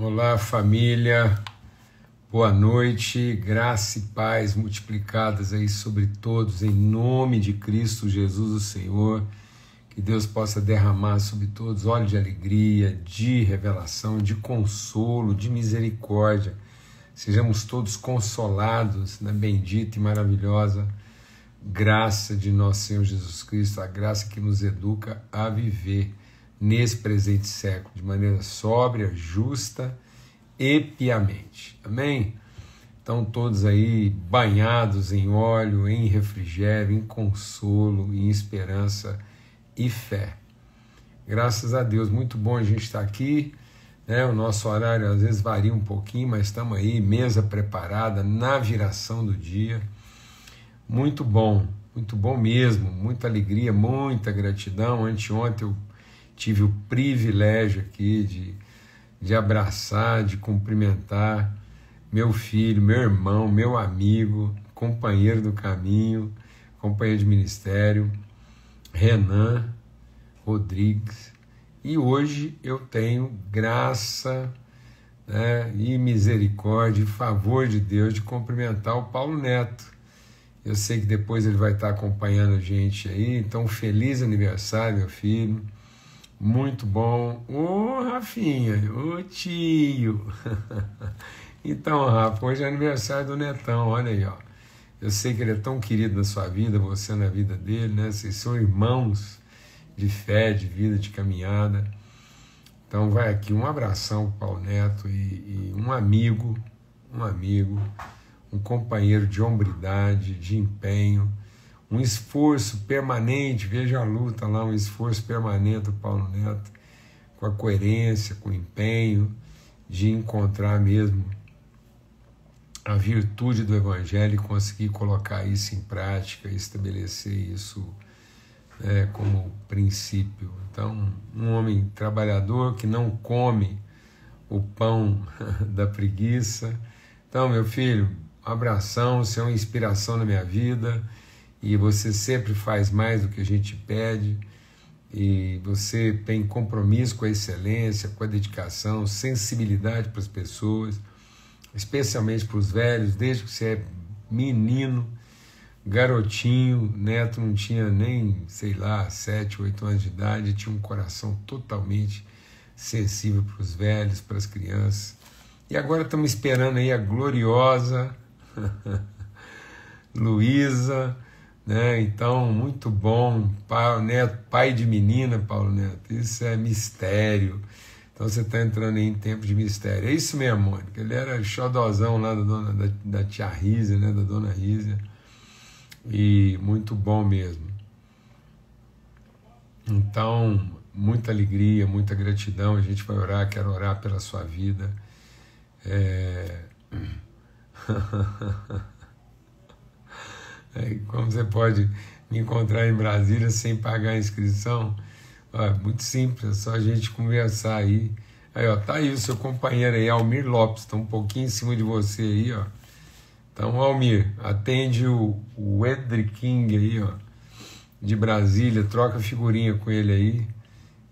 Olá, família. Boa noite. Graça e paz multiplicadas aí sobre todos, em nome de Cristo Jesus, o Senhor. Que Deus possa derramar sobre todos óleo de alegria, de revelação, de consolo, de misericórdia. Sejamos todos consolados na bendita e maravilhosa graça de nosso Senhor Jesus Cristo, a graça que nos educa a viver nesse presente século, de maneira sóbria, justa e piamente. Amém? Então, todos aí banhados em óleo, em refrigério, em consolo, em esperança e fé. Graças a Deus, muito bom a gente estar aqui. Né? O nosso horário às vezes varia um pouquinho, mas estamos aí, mesa preparada, na viração do dia. Muito bom, muito bom mesmo, muita alegria, muita gratidão. Anteontem eu tive o privilégio aqui de, de abraçar, de cumprimentar meu filho, meu irmão, meu amigo, companheiro do caminho, companheiro de ministério, Renan Rodrigues. E hoje eu tenho graça né, e misericórdia e favor de Deus de cumprimentar o Paulo Neto. Eu sei que depois ele vai estar acompanhando a gente aí, então feliz aniversário, meu filho. Muito bom. Ô, Rafinha, ô tio. então, Rafa, hoje é aniversário do Netão, olha aí, ó. Eu sei que ele é tão querido na sua vida, você na vida dele, né? Vocês são irmãos de fé, de vida, de caminhada. Então vai aqui um abração para o Neto e, e um amigo, um amigo, um companheiro de hombridade, de empenho, um esforço permanente, veja a luta lá, um esforço permanente do Paulo Neto, com a coerência, com o empenho de encontrar mesmo a virtude do Evangelho e conseguir colocar isso em prática, estabelecer isso né, como princípio. Então, um homem trabalhador que não come o pão da preguiça. Então, meu filho, um abração, você é uma inspiração na minha vida e você sempre faz mais do que a gente pede, e você tem compromisso com a excelência, com a dedicação, sensibilidade para as pessoas, especialmente para os velhos, desde que você é menino, garotinho, neto não tinha nem, sei lá, sete, oito anos de idade, tinha um coração totalmente sensível para os velhos, para as crianças. E agora estamos esperando aí a gloriosa Luísa, né? Então, muito bom, pai, neto, pai de menina, Paulo Neto, isso é mistério. Então você está entrando em tempo de mistério. É isso mesmo, Mônica. Ele era xodozão lá da, dona, da, da tia Rízia, né? da dona Rízia. E muito bom mesmo. Então, muita alegria, muita gratidão. A gente vai orar, quero orar pela sua vida. É... como você pode me encontrar em Brasília sem pagar a inscrição? Ó, muito simples, é só a gente conversar aí. Aí, ó, tá aí o seu companheiro aí, Almir Lopes, tá um pouquinho em cima de você aí, ó. Então, Almir, atende o, o Edri King aí, ó, de Brasília, troca figurinha com ele aí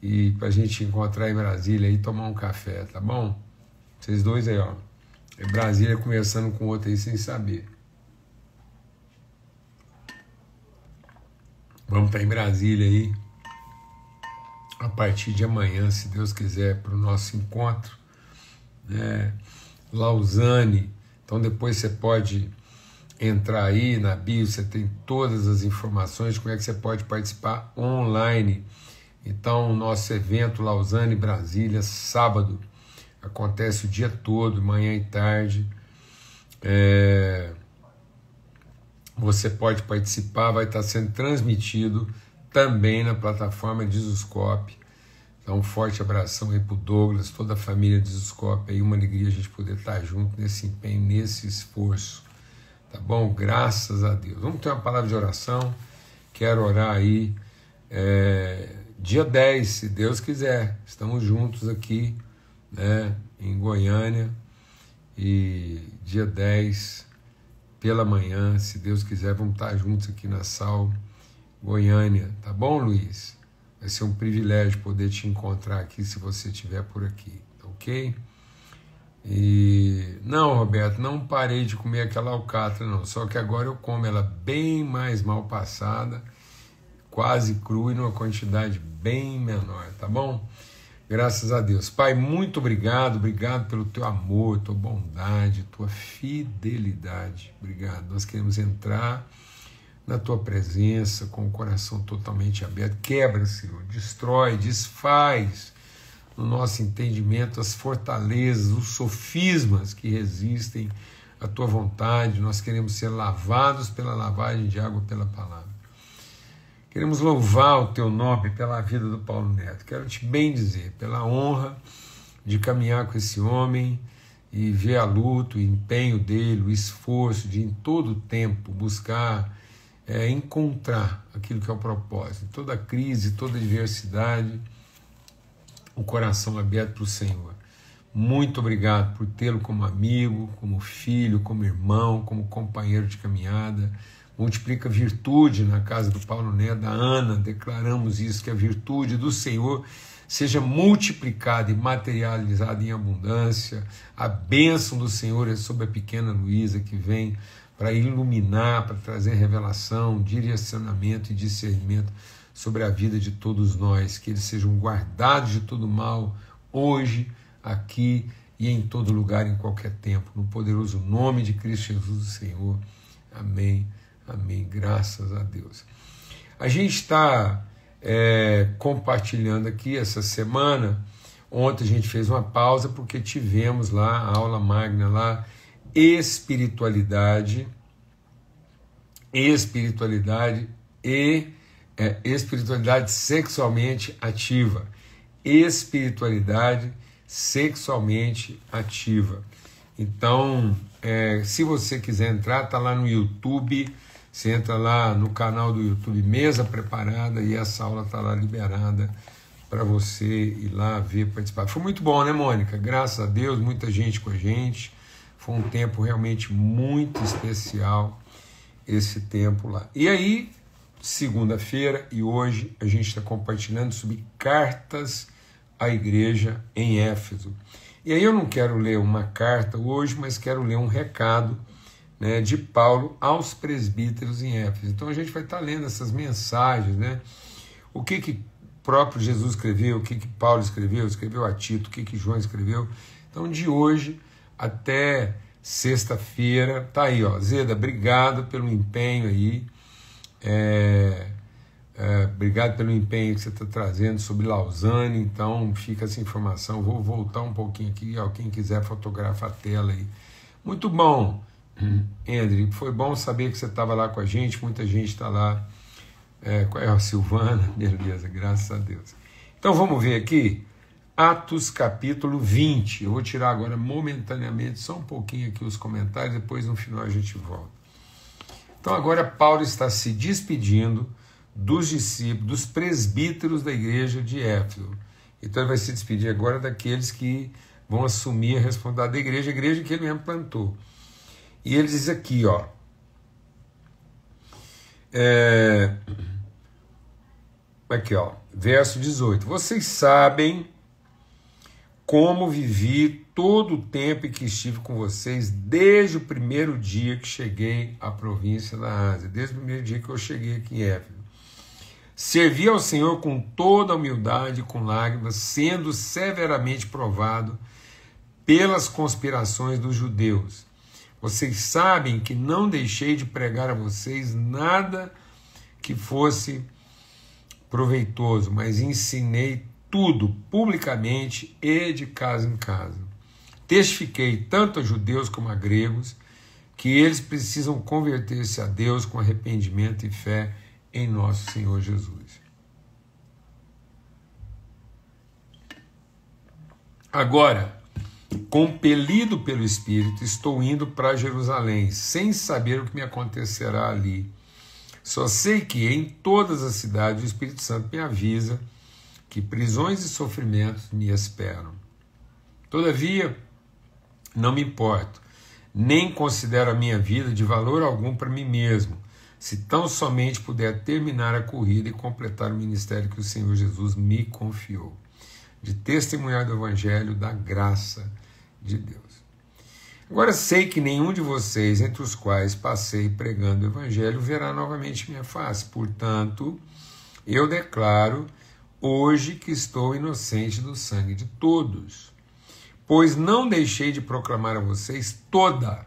e pra gente encontrar em Brasília aí tomar um café, tá bom? Vocês dois aí, ó. É Brasília conversando com outro aí sem saber. Vamos estar em Brasília aí a partir de amanhã, se Deus quiser, para o nosso encontro. Né? Lausanne. Então depois você pode entrar aí na bio, você tem todas as informações de como é que você pode participar online. Então, o nosso evento Lausanne Brasília, sábado, acontece o dia todo, manhã e tarde. É você pode participar, vai estar sendo transmitido também na plataforma Dizoscope. Então, um forte abração aí para o Douglas, toda a família Dizoscope, aí uma alegria a gente poder estar junto nesse empenho, nesse esforço. Tá bom? Graças a Deus. Vamos ter uma palavra de oração. Quero orar aí. É, dia 10, se Deus quiser. Estamos juntos aqui, né, em Goiânia. E dia 10 pela manhã, se Deus quiser, vamos estar juntos aqui na Sal Goiânia, tá bom, Luiz? Vai ser um privilégio poder te encontrar aqui se você estiver por aqui, tá ok? E não, Roberto, não parei de comer aquela alcatra, não. Só que agora eu como ela bem mais mal passada, quase crua e numa quantidade bem menor, tá bom? Graças a Deus. Pai, muito obrigado, obrigado pelo teu amor, tua bondade, tua fidelidade. Obrigado. Nós queremos entrar na tua presença com o coração totalmente aberto. Quebra, Senhor, destrói, desfaz no nosso entendimento as fortalezas, os sofismas que resistem à tua vontade. Nós queremos ser lavados pela lavagem de água pela palavra. Queremos louvar o teu nome pela vida do Paulo Neto. Quero te bem dizer, pela honra de caminhar com esse homem e ver a luta, o empenho dele, o esforço de em todo tempo buscar é, encontrar aquilo que é o propósito. Toda crise, toda adversidade o coração aberto para o Senhor. Muito obrigado por tê-lo como amigo, como filho, como irmão, como companheiro de caminhada. Multiplica virtude na casa do Paulo Neto, da Ana, declaramos isso, que a virtude do Senhor seja multiplicada e materializada em abundância. A bênção do Senhor é sobre a pequena Luísa que vem para iluminar, para trazer revelação, direcionamento e discernimento sobre a vida de todos nós, que eles sejam guardados de todo mal, hoje, aqui e em todo lugar, em qualquer tempo, no poderoso nome de Cristo Jesus, o Senhor. Amém, amém. Graças a Deus. A gente está é, compartilhando aqui essa semana. Ontem a gente fez uma pausa porque tivemos lá a aula magna lá, espiritualidade, espiritualidade e é espiritualidade sexualmente ativa. Espiritualidade sexualmente ativa. Então, é, se você quiser entrar, tá lá no YouTube. Você entra lá no canal do YouTube Mesa Preparada e essa aula está lá liberada para você ir lá ver, participar. Foi muito bom, né, Mônica? Graças a Deus, muita gente com a gente. Foi um tempo realmente muito especial esse tempo lá. E aí, segunda-feira e hoje a gente está compartilhando sobre cartas à igreja em Éfeso. E aí eu não quero ler uma carta hoje, mas quero ler um recado né, de Paulo aos presbíteros em Éfeso. Então a gente vai estar tá lendo essas mensagens, né? O que que próprio Jesus escreveu, o que que Paulo escreveu, escreveu a Tito, o que que João escreveu. Então de hoje até sexta-feira, tá aí, ó. Zeda, obrigado pelo empenho aí é, é, obrigado pelo empenho que você está trazendo sobre Lausanne. Então, fica essa informação. Vou voltar um pouquinho aqui. Ó, quem quiser fotografa a tela aí. Muito bom, André. Foi bom saber que você estava lá com a gente. Muita gente está lá. É, qual é a Silvana? Beleza, graças a Deus. Então, vamos ver aqui. Atos capítulo 20. Eu vou tirar agora momentaneamente só um pouquinho aqui os comentários, depois no final a gente volta. Então agora Paulo está se despedindo dos discípulos, dos presbíteros da igreja de Éfeso. Então ele vai se despedir agora daqueles que vão assumir a responsabilidade da igreja, a igreja que ele mesmo plantou. E ele diz aqui, ó. É, aqui, ó, verso 18. Vocês sabem como vivi todo o tempo que estive com vocês, desde o primeiro dia que cheguei à província da Ásia, desde o primeiro dia que eu cheguei aqui em Éfeso. Servi ao Senhor com toda humildade e com lágrimas, sendo severamente provado pelas conspirações dos judeus. Vocês sabem que não deixei de pregar a vocês nada que fosse proveitoso, mas ensinei tudo publicamente e de casa em casa. Testifiquei tanto a judeus como a gregos que eles precisam converter-se a Deus com arrependimento e fé em nosso Senhor Jesus. Agora, compelido pelo Espírito, estou indo para Jerusalém, sem saber o que me acontecerá ali. Só sei que em todas as cidades o Espírito Santo me avisa que prisões e sofrimentos me esperam. Todavia, não me importo, nem considero a minha vida de valor algum para mim mesmo, se tão somente puder terminar a corrida e completar o ministério que o Senhor Jesus me confiou, de testemunhar do Evangelho da graça de Deus. Agora sei que nenhum de vocês, entre os quais passei pregando o Evangelho, verá novamente minha face. Portanto, eu declaro hoje que estou inocente do sangue de todos, pois não deixei de proclamar a vocês toda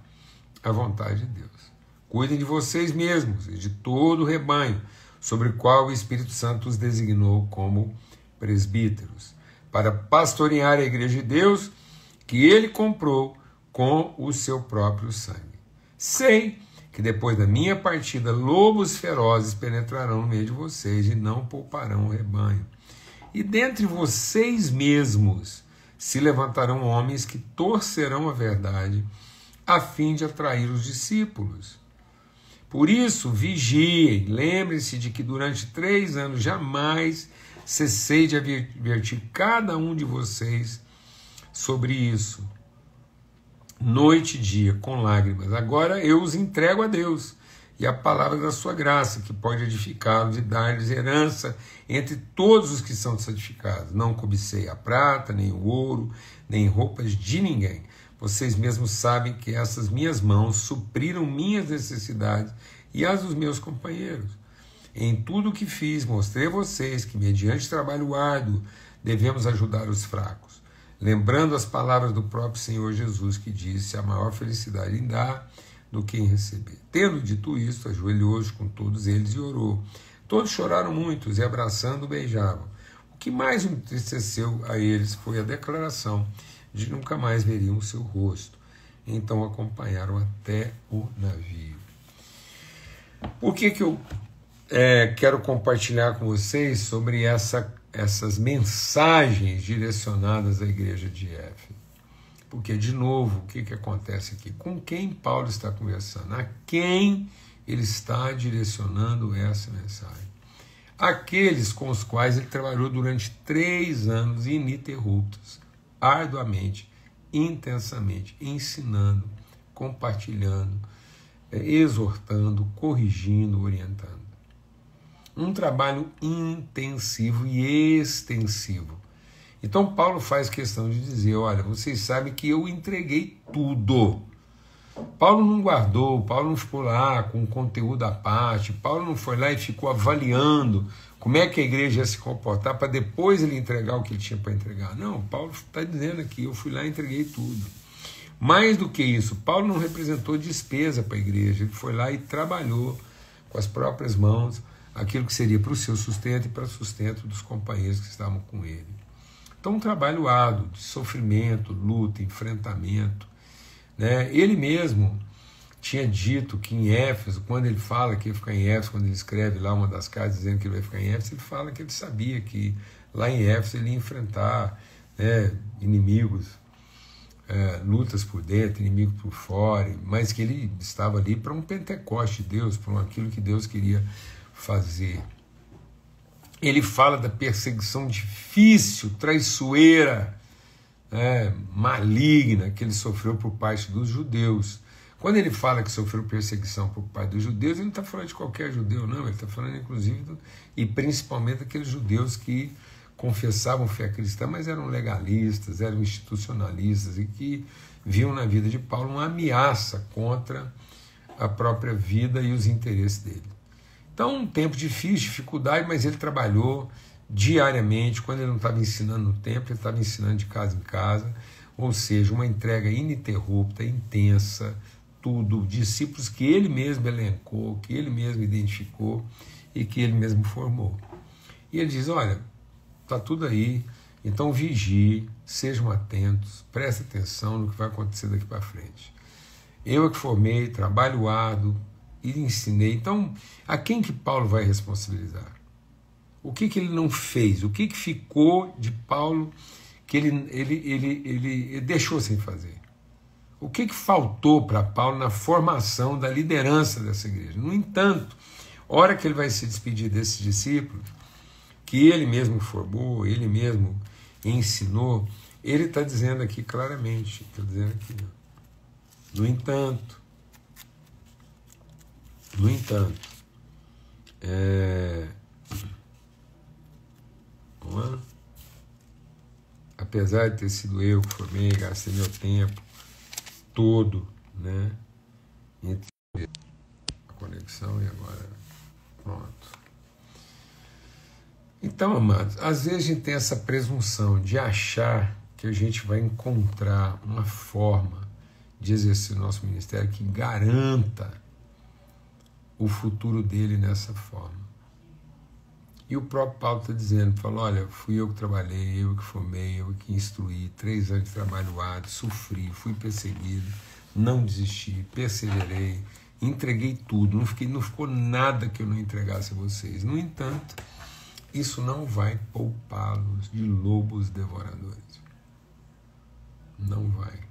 a vontade de Deus. Cuidem de vocês mesmos e de todo o rebanho, sobre o qual o Espírito Santo os designou como presbíteros, para pastorear a igreja de Deus que ele comprou com o seu próprio sangue. Sei que depois da minha partida, lobos ferozes penetrarão no meio de vocês e não pouparão o rebanho. E dentre vocês mesmos se levantarão homens que torcerão a verdade, a fim de atrair os discípulos. Por isso, vigiem, lembre-se de que durante três anos jamais cessei de advertir cada um de vocês sobre isso noite e dia, com lágrimas. Agora eu os entrego a Deus e a palavra da sua graça, que pode edificá-los e dar-lhes herança entre todos os que são santificados. Não cobicei a prata, nem o ouro, nem roupas de ninguém. Vocês mesmos sabem que essas minhas mãos supriram minhas necessidades e as dos meus companheiros. Em tudo o que fiz, mostrei a vocês que, mediante trabalho árduo, devemos ajudar os fracos lembrando as palavras do próprio Senhor Jesus, que disse: a maior felicidade em dar do que em receber. Tendo dito isso, ajoelhou-se com todos eles e orou. Todos choraram muitos e, abraçando, beijavam. O que mais entristeceu a eles foi a declaração de que nunca mais veriam o seu rosto. Então acompanharam até o navio. Por que, que eu é, quero compartilhar com vocês sobre essa essas mensagens direcionadas à igreja de Éfeso. Porque, de novo, o que, que acontece aqui? Com quem Paulo está conversando? A quem ele está direcionando essa mensagem? Aqueles com os quais ele trabalhou durante três anos ininterruptos, arduamente, intensamente, ensinando, compartilhando, eh, exortando, corrigindo, orientando um trabalho intensivo e extensivo. Então Paulo faz questão de dizer: olha, vocês sabem que eu entreguei tudo. Paulo não guardou, Paulo não ficou lá com conteúdo à parte, Paulo não foi lá e ficou avaliando como é que a igreja ia se comportar para depois ele entregar o que ele tinha para entregar. Não, Paulo está dizendo aqui: eu fui lá e entreguei tudo. Mais do que isso, Paulo não representou despesa para a igreja, ele foi lá e trabalhou com as próprias mãos aquilo que seria para o seu sustento e para o sustento dos companheiros que estavam com ele. Então, um trabalho árduo de sofrimento, luta, enfrentamento. Né? Ele mesmo tinha dito que em Éfeso, quando ele fala que ia ficar em Éfeso, quando ele escreve lá uma das cartas dizendo que ele vai ficar em Éfeso, ele fala que ele sabia que lá em Éfeso ele ia enfrentar né, inimigos, é, lutas por dentro, inimigos por fora, mas que ele estava ali para um Pentecoste de Deus, para aquilo que Deus queria fazer. Ele fala da perseguição difícil, traiçoeira, né, maligna que ele sofreu por parte dos judeus. Quando ele fala que sofreu perseguição por parte dos judeus, ele não está falando de qualquer judeu, não. Ele está falando, inclusive, do, e principalmente daqueles judeus que confessavam fé cristã, mas eram legalistas, eram institucionalistas e que viam na vida de Paulo uma ameaça contra a própria vida e os interesses dele. Então, um tempo difícil, dificuldade, mas ele trabalhou diariamente. Quando ele não estava ensinando no templo, ele estava ensinando de casa em casa. Ou seja, uma entrega ininterrupta, intensa, tudo. Discípulos que ele mesmo elencou, que ele mesmo identificou e que ele mesmo formou. E ele diz: Olha, está tudo aí, então vigie, sejam atentos, prestem atenção no que vai acontecer daqui para frente. Eu é que formei, trabalho árduo, e ensinei. Então, a quem que Paulo vai responsabilizar? O que, que ele não fez? O que, que ficou de Paulo que ele, ele, ele, ele deixou sem fazer? O que, que faltou para Paulo na formação da liderança dessa igreja? No entanto, hora que ele vai se despedir desses discípulos, que ele mesmo formou, ele mesmo ensinou, ele está dizendo aqui claramente, está dizendo aqui, no entanto, no entanto, é, é? apesar de ter sido eu que formei, gastei meu tempo, todo, né? Entre a conexão e agora pronto. Então, amados, às vezes a gente tem essa presunção de achar que a gente vai encontrar uma forma de exercer o nosso ministério que garanta o futuro dele nessa forma. E o próprio Paulo está dizendo, falou, olha, fui eu que trabalhei, eu que formei, eu que instruí, três anos de trabalho árduo, sofri, fui perseguido, não desisti, perseverei, entreguei tudo, não, fiquei, não ficou nada que eu não entregasse a vocês. No entanto, isso não vai poupá-los de lobos devoradores. Não vai.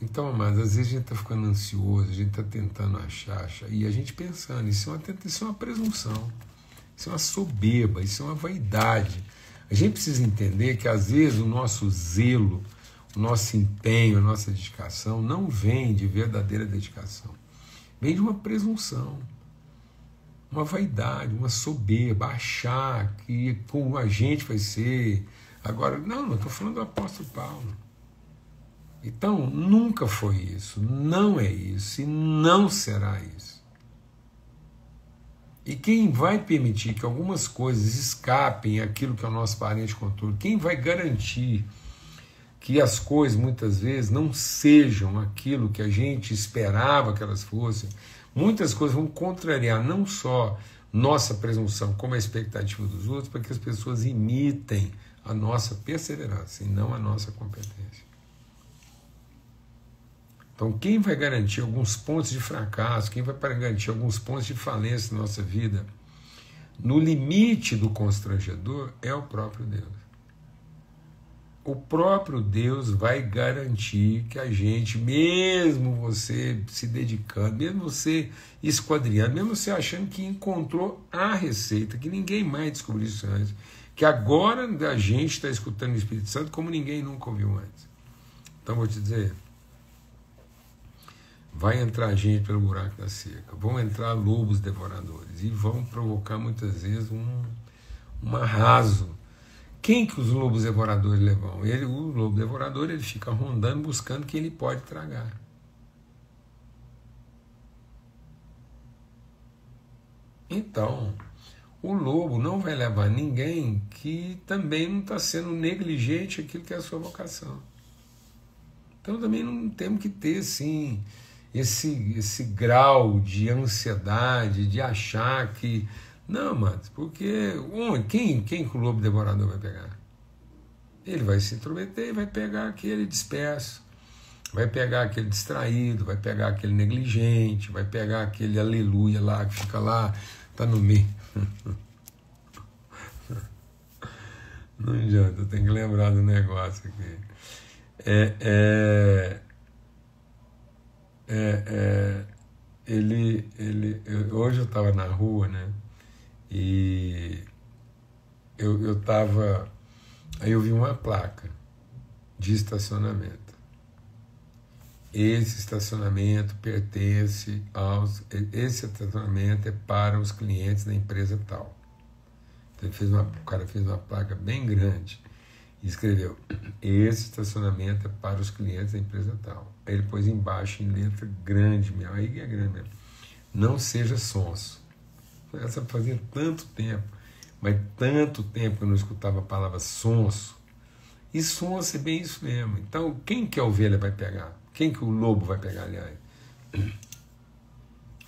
Então, mas às vezes a gente está ficando ansioso, a gente está tentando achar, e a gente pensando, isso é, uma, isso é uma presunção, isso é uma soberba, isso é uma vaidade. A gente precisa entender que às vezes o nosso zelo, o nosso empenho, a nossa dedicação não vem de verdadeira dedicação, vem de uma presunção, uma vaidade, uma soberba, achar que como a gente vai ser. Agora, não, não estou falando do apóstolo Paulo. Então, nunca foi isso, não é isso e não será isso. E quem vai permitir que algumas coisas escapem aquilo que é o nosso parente controle, quem vai garantir que as coisas muitas vezes não sejam aquilo que a gente esperava que elas fossem, muitas coisas vão contrariar não só nossa presunção, como a expectativa dos outros, para que as pessoas imitem a nossa perseverança e não a nossa competência. Então, quem vai garantir alguns pontos de fracasso, quem vai garantir alguns pontos de falência na nossa vida, no limite do constrangedor, é o próprio Deus. O próprio Deus vai garantir que a gente, mesmo você se dedicando, mesmo você esquadrinhando, mesmo você achando que encontrou a receita, que ninguém mais descobriu isso antes, que agora a gente está escutando o Espírito Santo como ninguém nunca ouviu antes. Então, vou te dizer, vai entrar gente pelo buraco da cerca, vão entrar lobos devoradores e vão provocar muitas vezes um, um arraso. Quem que os lobos devoradores levam? Ele, o lobo devorador ele fica rondando buscando quem ele pode tragar. Então, o lobo não vai levar ninguém que também não está sendo negligente aquilo que é a sua vocação. Então também não temos que ter, sim, esse, esse grau de ansiedade, de achar que. Não, mas porque um, quem, quem que o lobo devorador vai pegar? Ele vai se intrometer e vai pegar aquele disperso, vai pegar aquele distraído, vai pegar aquele negligente, vai pegar aquele aleluia lá que fica lá, tá no meio. Não adianta, tem que lembrar do negócio aqui. É, é, é, é, ele, ele, eu, hoje eu estava na rua, né? E eu, eu aí eu vi uma placa de estacionamento. Esse estacionamento pertence aos. Esse estacionamento é para os clientes da empresa tal. Então fez uma, o cara fez uma placa bem grande e escreveu: Esse estacionamento é para os clientes da empresa tal. Ele pôs embaixo em letra grande mesmo, aí é grande mesmo. Não seja sonso. Essa fazia tanto tempo, mas tanto tempo que eu não escutava a palavra sonso. E sonso é bem isso mesmo. Então, quem que a ovelha vai pegar? Quem que o lobo vai pegar, aliás?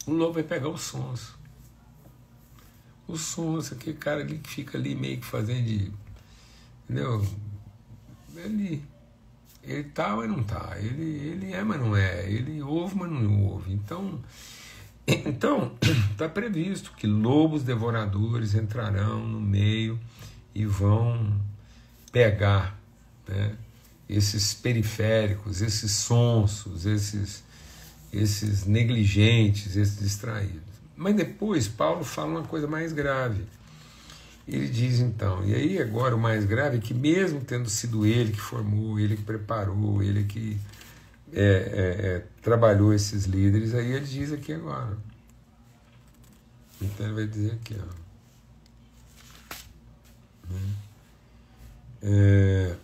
O lobo vai pegar o sonso. O sonso, aquele cara ali que fica ali meio que fazendo de Entendeu? Ele, ele tá, mas não tá. Ele, ele é, mas não é. Ele ouve, mas não ouve. Então, então está previsto que lobos devoradores entrarão no meio e vão pegar né, esses periféricos, esses sonsos, esses, esses negligentes, esses distraídos. Mas depois Paulo fala uma coisa mais grave. Ele diz então, e aí agora o mais grave é que mesmo tendo sido ele que formou, ele que preparou, ele que é, é, é, trabalhou esses líderes, aí ele diz aqui agora. Então ele vai dizer aqui, ó. Né? É,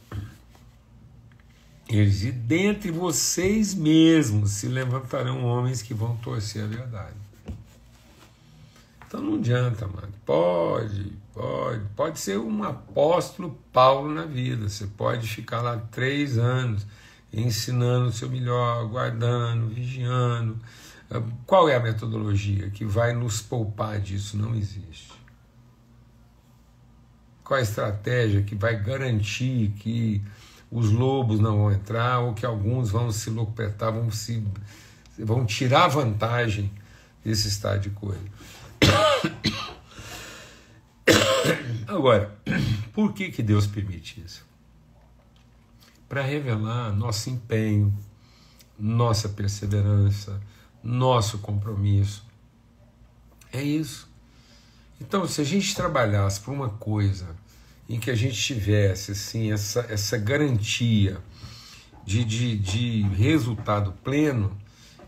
Eles, e dentre vocês mesmos se levantarão homens que vão torcer a verdade. Então não adianta, mano. Pode, pode. Pode ser um apóstolo Paulo na vida. Você pode ficar lá três anos ensinando o seu melhor, guardando, vigiando. Qual é a metodologia que vai nos poupar disso? Não existe. Qual a estratégia que vai garantir que os lobos não vão entrar ou que alguns vão se locupetar, vão, se, vão tirar vantagem desse estado de coisa? Agora, por que, que Deus permite isso? Para revelar nosso empenho, nossa perseverança, nosso compromisso. É isso. Então, se a gente trabalhasse por uma coisa em que a gente tivesse assim, essa, essa garantia de, de, de resultado pleno,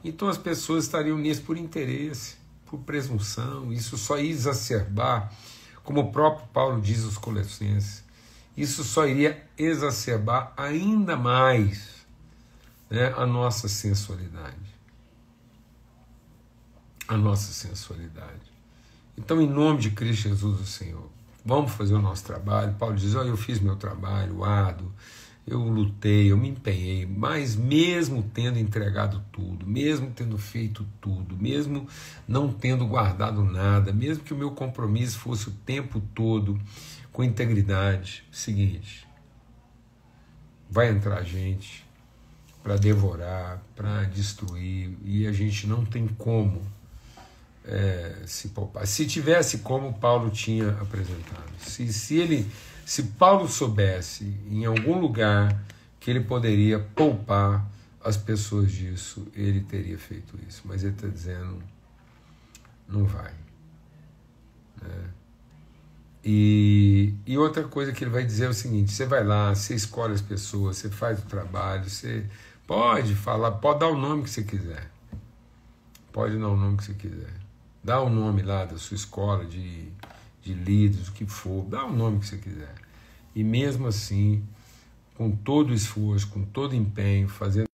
então as pessoas estariam nisso por interesse, por presunção. Isso só ia exacerbar, como o próprio Paulo diz aos Colossenses, isso só iria exacerbar ainda mais né, a nossa sensualidade. A nossa sensualidade. Então, em nome de Cristo Jesus, o Senhor, vamos fazer o nosso trabalho. Paulo diz: Olha, eu fiz meu trabalho, ado, eu lutei, eu me empenhei, mas mesmo tendo entregado tudo, mesmo tendo feito tudo, mesmo não tendo guardado nada, mesmo que o meu compromisso fosse o tempo todo com integridade, seguinte, vai entrar gente para devorar, para destruir, e a gente não tem como é, se poupar. Se tivesse como Paulo tinha apresentado, se, se ele, se Paulo soubesse em algum lugar que ele poderia poupar as pessoas disso, ele teria feito isso. Mas ele está dizendo, não vai. Né? E, e outra coisa que ele vai dizer é o seguinte: você vai lá, você escolhe as pessoas, você faz o trabalho, você pode falar, pode dar o nome que você quiser. Pode dar o nome que você quiser. Dá o nome lá da sua escola de, de líderes, o que for, dá o nome que você quiser. E mesmo assim, com todo esforço, com todo empenho, fazendo.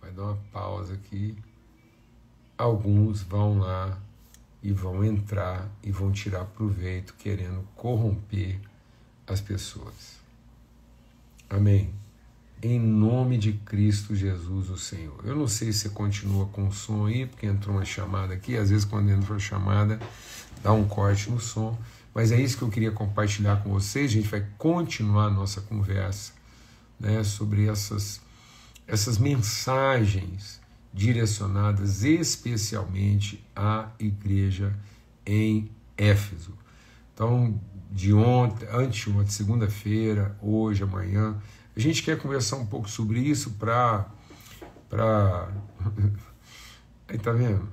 Vai dar uma pausa aqui. Alguns vão lá e vão entrar e vão tirar proveito, querendo corromper as pessoas. Amém em nome de Cristo Jesus, o Senhor. Eu não sei se continua com o som aí, porque entrou uma chamada aqui, às vezes quando entra uma chamada dá um corte no som, mas é isso que eu queria compartilhar com vocês. A gente vai continuar a nossa conversa né, sobre essas, essas mensagens direcionadas especialmente à igreja em Éfeso. Então, de ontem, anteontem, segunda-feira, hoje, amanhã, a gente quer conversar um pouco sobre isso para. Pra... Aí tá vendo?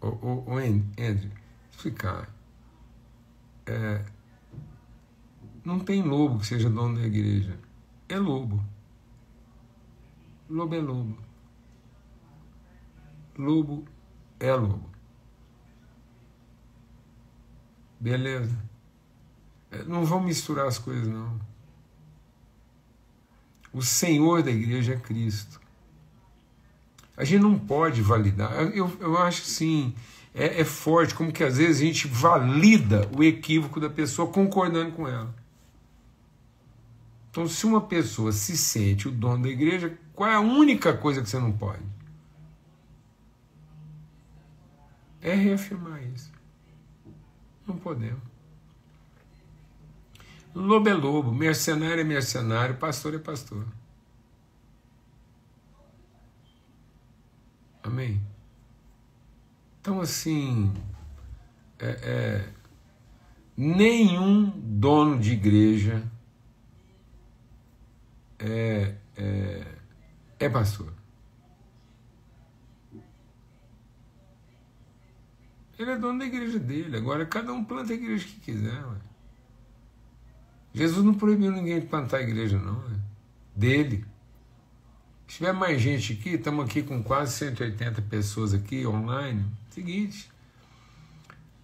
O Andrew, explicar. É, não tem lobo que seja dono da igreja. É lobo. Lobo é lobo. Lobo é lobo. Beleza? É, não vamos misturar as coisas, não. O Senhor da igreja é Cristo. A gente não pode validar. Eu, eu acho assim, é, é forte, como que às vezes a gente valida o equívoco da pessoa concordando com ela. Então, se uma pessoa se sente o dono da igreja, qual é a única coisa que você não pode? É reafirmar isso. Não podemos. Lobo é lobo, mercenário é mercenário, pastor é pastor. Amém? Então, assim, é, é, nenhum dono de igreja é, é, é pastor. Ele é dono da igreja dele. Agora, cada um planta a igreja que quiser. Ué. Jesus não proibiu ninguém de plantar a igreja, não. É dele. Se tiver mais gente aqui, estamos aqui com quase 180 pessoas aqui online. Seguinte,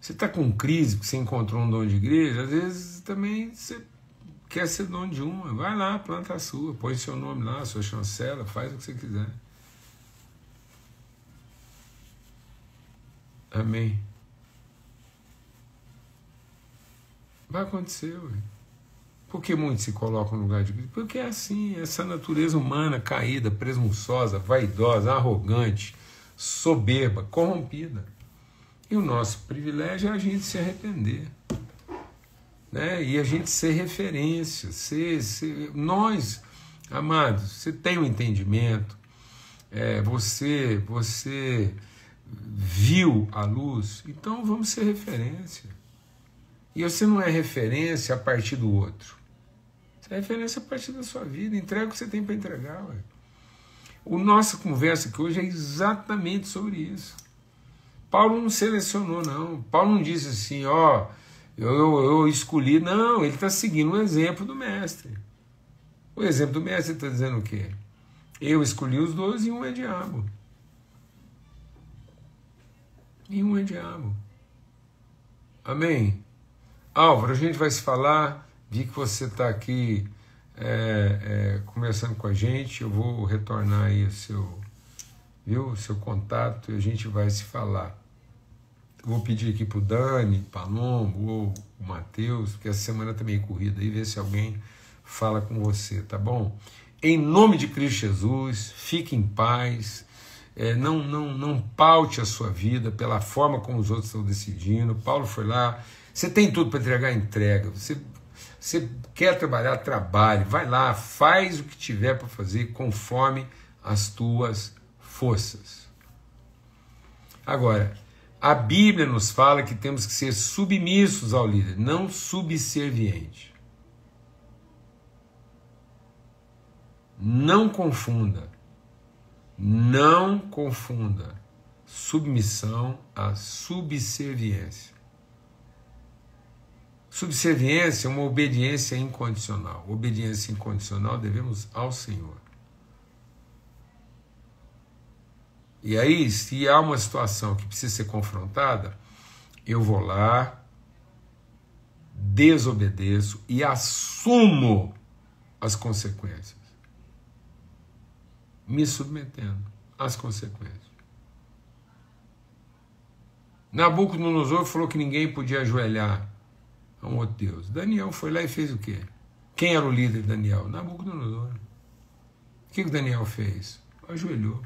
Você está com crise porque você encontrou um dom de igreja, às vezes também você quer ser dono de uma. Vai lá, planta a sua, põe seu nome lá, sua chancela, faz o que você quiser. Amém. Vai acontecer, ué. Por que muitos se colocam no lugar de Cristo? Porque é assim, essa natureza humana caída, presunçosa, vaidosa, arrogante, soberba, corrompida. E o nosso privilégio é a gente se arrepender. Né? E a gente ser referência. Ser, ser... Nós, amados, você tem um entendimento, é, você, você viu a luz, então vamos ser referência. E você não é referência a partir do outro. Você é referência a partir da sua vida. Entrega o que você tem para entregar. Ué. O nossa conversa aqui hoje é exatamente sobre isso. Paulo não selecionou, não. Paulo não disse assim, ó, eu, eu, eu escolhi. Não, ele está seguindo o exemplo do mestre. O exemplo do mestre está dizendo o quê? Eu escolhi os dois e um é diabo. E um é diabo. Amém? Álvaro, a gente vai se falar. Vi que você está aqui é, é, conversando com a gente. Eu vou retornar aí o seu, viu, o seu contato e a gente vai se falar. Vou pedir aqui para o Dani, Palombo ou o Matheus, porque essa semana também tá corrida, e ver se alguém fala com você, tá bom? Em nome de Cristo Jesus, fique em paz. É, não, não, não paute a sua vida pela forma como os outros estão decidindo. Paulo foi lá. Você tem tudo para entregar, entrega. Você, você quer trabalhar, trabalhe. Vai lá, faz o que tiver para fazer conforme as tuas forças. Agora, a Bíblia nos fala que temos que ser submissos ao líder, não subserviente. Não confunda. Não confunda submissão a subserviência. Subserviência é uma obediência incondicional. Obediência incondicional devemos ao Senhor. E aí, se há uma situação que precisa ser confrontada, eu vou lá, desobedeço e assumo as consequências. Me submetendo às consequências. Nabucodonosor falou que ninguém podia ajoelhar um outro Deus. Daniel foi lá e fez o quê? Quem era o líder de Daniel? Nabucodonosor. O que, que Daniel fez? Ajoelhou.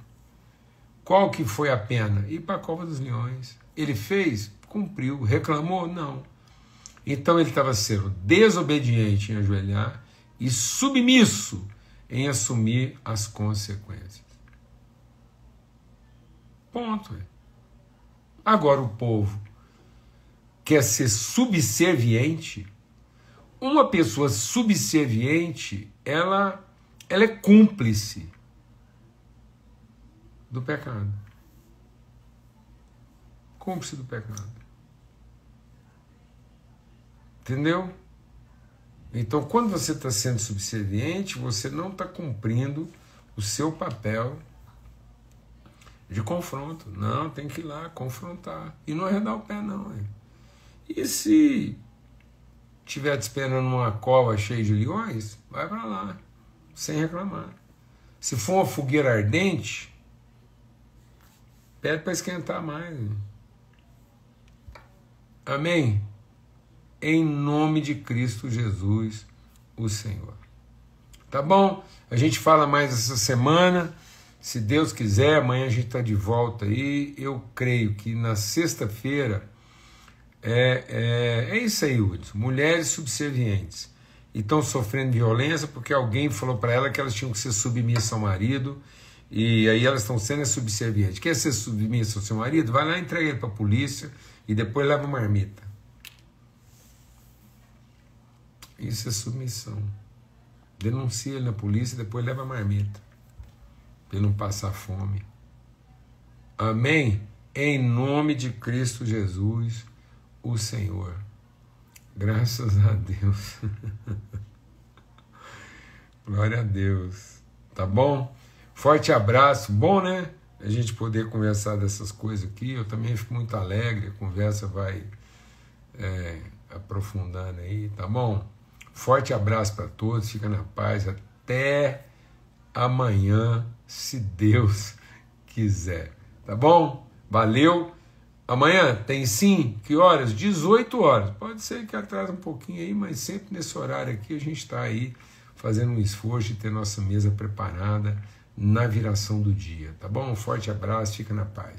Qual que foi a pena? Ir para a cova dos leões. Ele fez? Cumpriu. Reclamou? Não. Então ele estava sendo desobediente em ajoelhar e submisso em assumir as consequências. Ponto. Agora o povo quer ser subserviente. Uma pessoa subserviente, ela, ela é cúmplice do pecado. Cúmplice do pecado. Entendeu? Então, quando você está sendo subserviente, você não está cumprindo o seu papel de confronto. Não, tem que ir lá confrontar. E não arredar o pé, não. Hein? E se estiver te esperando numa cova cheia de leões, vai para lá, sem reclamar. Se for uma fogueira ardente, Pede para esquentar mais. Amém? Em nome de Cristo Jesus, o Senhor. Tá bom? A gente fala mais essa semana. Se Deus quiser, amanhã a gente está de volta aí. Eu creio que na sexta-feira é, é, é isso aí, Hudson. Mulheres subservientes e estão sofrendo violência porque alguém falou para elas que elas tinham que ser submissas ao marido e aí elas estão sendo subservientes. Quer ser submissa ao seu marido? Vai lá, entrega ele para a polícia e depois leva uma marmita. Isso é submissão. Denuncia ele na polícia e depois leva a marmita. Para ele não passar fome. Amém? Em nome de Cristo Jesus, o Senhor. Graças a Deus. Glória a Deus. Tá bom? Forte abraço, bom, né? A gente poder conversar dessas coisas aqui. Eu também fico muito alegre, a conversa vai é, aprofundando aí, tá bom? Forte abraço para todos, fica na paz, até amanhã, se Deus quiser, tá bom? Valeu! Amanhã tem sim, que horas? 18 horas. Pode ser que atrase um pouquinho aí, mas sempre nesse horário aqui a gente está aí fazendo um esforço de ter nossa mesa preparada na viração do dia, tá bom? Um forte abraço, fica na paz.